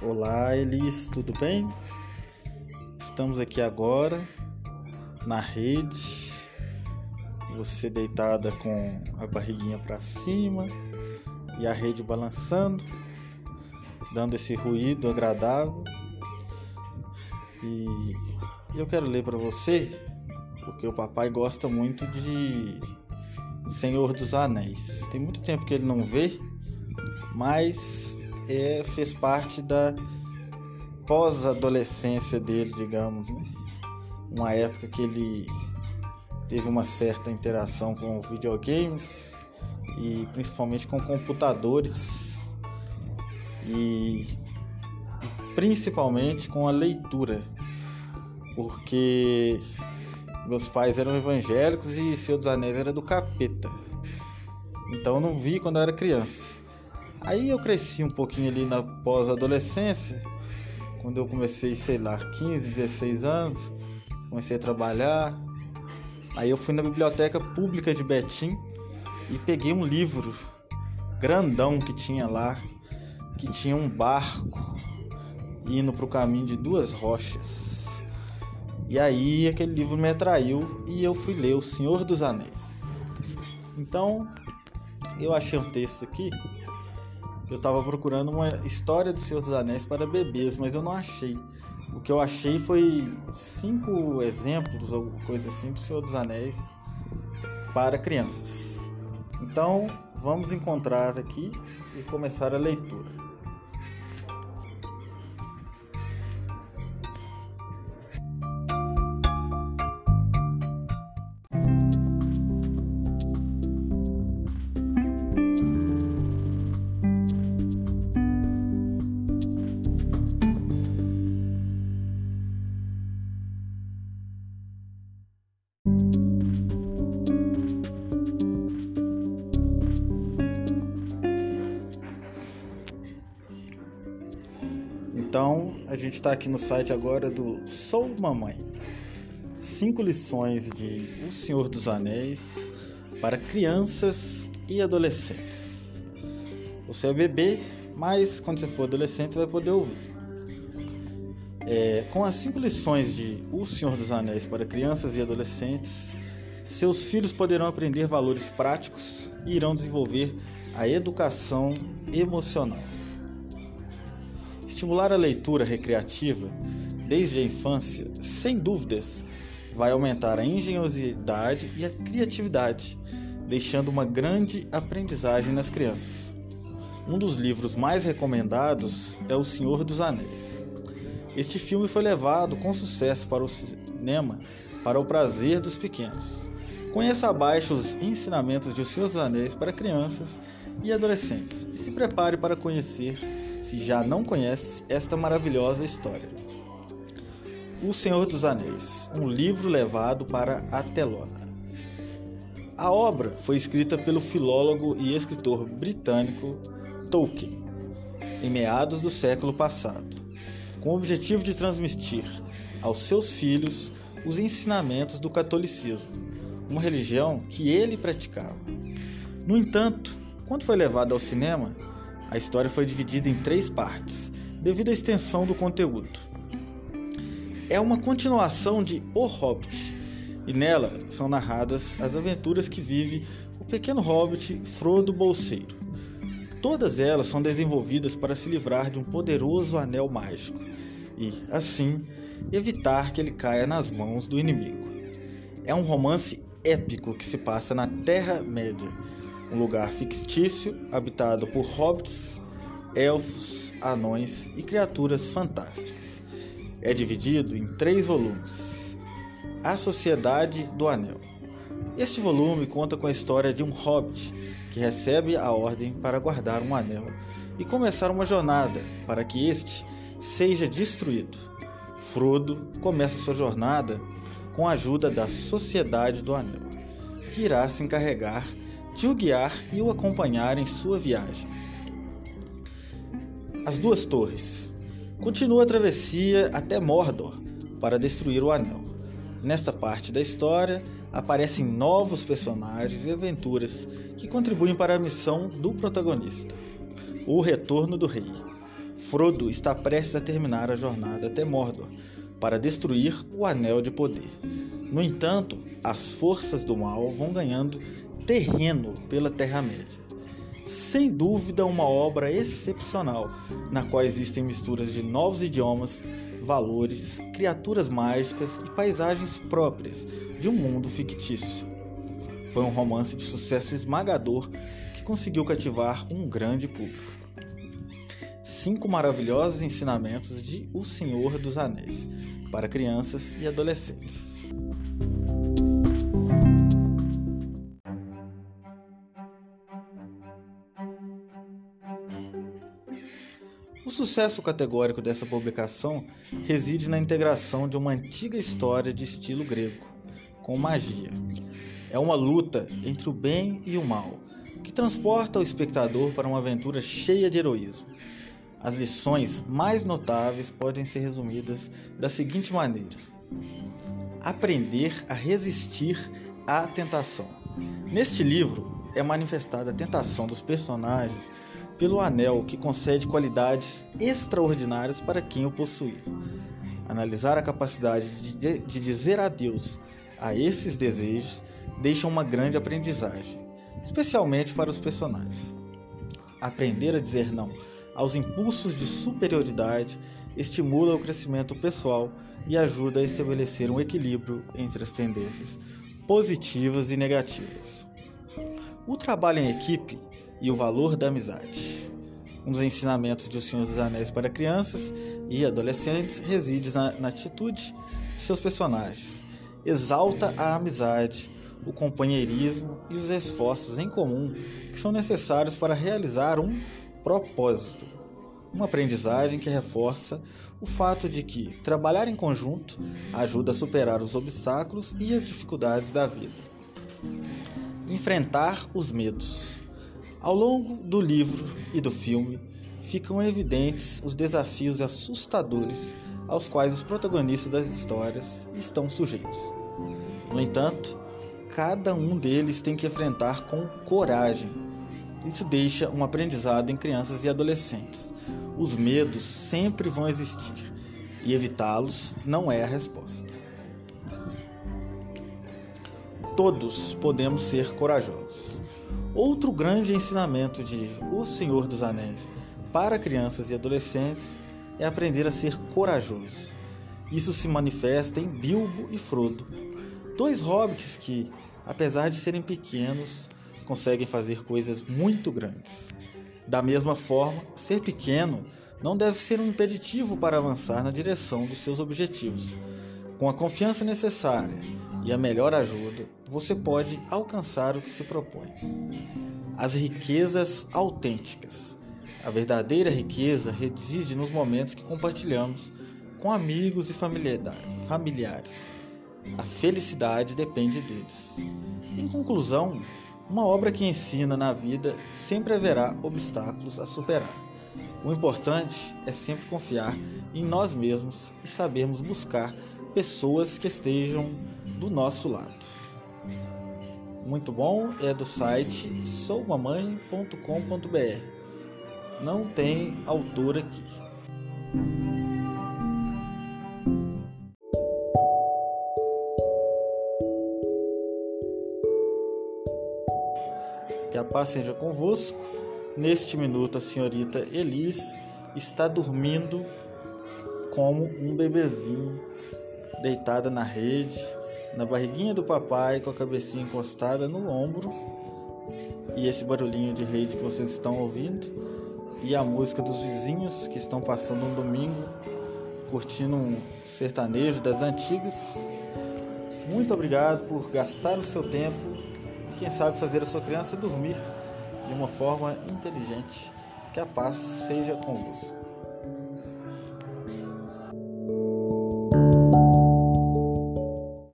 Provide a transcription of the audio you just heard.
Olá, Elis, tudo bem? Estamos aqui agora na rede, você deitada com a barriguinha para cima e a rede balançando, dando esse ruído agradável. E eu quero ler para você, porque o papai gosta muito de Senhor dos Anéis. Tem muito tempo que ele não vê, mas é, fez parte da pós-adolescência dele, digamos, né? Uma época que ele teve uma certa interação com videogames e principalmente com computadores e principalmente com a leitura, porque meus pais eram evangélicos e Senhor dos Anéis era do capeta. Então eu não vi quando eu era criança. Aí eu cresci um pouquinho ali na pós-adolescência, quando eu comecei, sei lá, 15, 16 anos, comecei a trabalhar. Aí eu fui na biblioteca pública de Betim e peguei um livro grandão que tinha lá, que tinha um barco indo para o caminho de duas rochas. E aí aquele livro me atraiu e eu fui ler O Senhor dos Anéis. Então, eu achei um texto aqui eu estava procurando uma história do Senhor dos Anéis para bebês, mas eu não achei. O que eu achei foi cinco exemplos ou coisa assim do Senhor dos Anéis para crianças. Então, vamos encontrar aqui e começar a leitura. Então, a gente está aqui no site agora do Sou Mamãe. Cinco lições de O Senhor dos Anéis para crianças e adolescentes. Você é bebê, mas quando você for adolescente você vai poder ouvir. É, com as cinco lições de O Senhor dos Anéis para crianças e adolescentes, seus filhos poderão aprender valores práticos e irão desenvolver a educação emocional. Estimular a leitura recreativa desde a infância, sem dúvidas, vai aumentar a engenhosidade e a criatividade, deixando uma grande aprendizagem nas crianças. Um dos livros mais recomendados é O Senhor dos Anéis. Este filme foi levado com sucesso para o cinema para o prazer dos pequenos. Conheça abaixo os ensinamentos de O Senhor dos Anéis para crianças e adolescentes e se prepare para conhecer se já não conhece esta maravilhosa história. O Senhor dos Anéis, um livro levado para a telona. A obra foi escrita pelo filólogo e escritor britânico Tolkien em meados do século passado, com o objetivo de transmitir aos seus filhos os ensinamentos do catolicismo, uma religião que ele praticava. No entanto, quando foi levado ao cinema, a história foi dividida em três partes, devido à extensão do conteúdo. É uma continuação de O Hobbit, e nela são narradas as aventuras que vive o pequeno hobbit Frodo Bolseiro. Todas elas são desenvolvidas para se livrar de um poderoso anel mágico e, assim, evitar que ele caia nas mãos do inimigo. É um romance épico que se passa na Terra-média um lugar fictício habitado por hobbits, elfos, anões e criaturas fantásticas. É dividido em três volumes. A Sociedade do Anel. Este volume conta com a história de um hobbit que recebe a ordem para guardar um anel e começar uma jornada para que este seja destruído. Frodo começa sua jornada com a ajuda da Sociedade do Anel, que irá se encarregar o guiar e o acompanhar em sua viagem. As duas torres. Continua a travessia até Mordor para destruir o anel. Nesta parte da história aparecem novos personagens e aventuras que contribuem para a missão do protagonista, o retorno do rei. Frodo está prestes a terminar a jornada até Mordor para destruir o Anel de Poder. No entanto, as forças do mal vão ganhando terreno pela Terra-média. Sem dúvida, uma obra excepcional, na qual existem misturas de novos idiomas, valores, criaturas mágicas e paisagens próprias de um mundo fictício. Foi um romance de sucesso esmagador que conseguiu cativar um grande público. Cinco maravilhosos ensinamentos de O Senhor dos Anéis para crianças e adolescentes. O sucesso categórico dessa publicação reside na integração de uma antiga história de estilo grego com magia. É uma luta entre o bem e o mal, que transporta o espectador para uma aventura cheia de heroísmo. As lições mais notáveis podem ser resumidas da seguinte maneira: aprender a resistir à tentação. Neste livro é manifestada a tentação dos personagens pelo anel que concede qualidades extraordinárias para quem o possuir. Analisar a capacidade de, de dizer adeus a esses desejos deixa uma grande aprendizagem, especialmente para os personagens. Aprender a dizer não aos impulsos de superioridade estimula o crescimento pessoal e ajuda a estabelecer um equilíbrio entre as tendências positivas e negativas. O trabalho em equipe e o valor da amizade. Um dos ensinamentos de O Senhor dos Anéis para crianças e adolescentes reside na, na atitude de seus personagens. Exalta a amizade, o companheirismo e os esforços em comum que são necessários para realizar um propósito. Uma aprendizagem que reforça o fato de que trabalhar em conjunto ajuda a superar os obstáculos e as dificuldades da vida. Enfrentar os medos. Ao longo do livro e do filme, ficam evidentes os desafios assustadores aos quais os protagonistas das histórias estão sujeitos. No entanto, cada um deles tem que enfrentar com coragem. Isso deixa um aprendizado em crianças e adolescentes. Os medos sempre vão existir e evitá-los não é a resposta. Todos podemos ser corajosos. Outro grande ensinamento de O Senhor dos Anéis para crianças e adolescentes é aprender a ser corajoso. Isso se manifesta em Bilbo e Frodo, dois hobbits que, apesar de serem pequenos, conseguem fazer coisas muito grandes. Da mesma forma, ser pequeno não deve ser um impeditivo para avançar na direção dos seus objetivos. Com a confiança necessária e a melhor ajuda, você pode alcançar o que se propõe. As riquezas autênticas. A verdadeira riqueza reside nos momentos que compartilhamos com amigos e familiares. A felicidade depende deles. Em conclusão, uma obra que ensina na vida sempre haverá obstáculos a superar. O importante é sempre confiar em nós mesmos e sabermos buscar pessoas que estejam do nosso lado. Muito bom, é do site soumamãe.com.br. Não tem autor aqui. Que a paz seja convosco. Neste minuto, a senhorita Elis está dormindo como um bebezinho, deitada na rede, na barriguinha do papai, com a cabecinha encostada no ombro. E esse barulhinho de rede que vocês estão ouvindo, e a música dos vizinhos que estão passando um domingo, curtindo um sertanejo das antigas. Muito obrigado por gastar o seu tempo quem sabe fazer a sua criança dormir de uma forma inteligente. Que a paz seja convosco.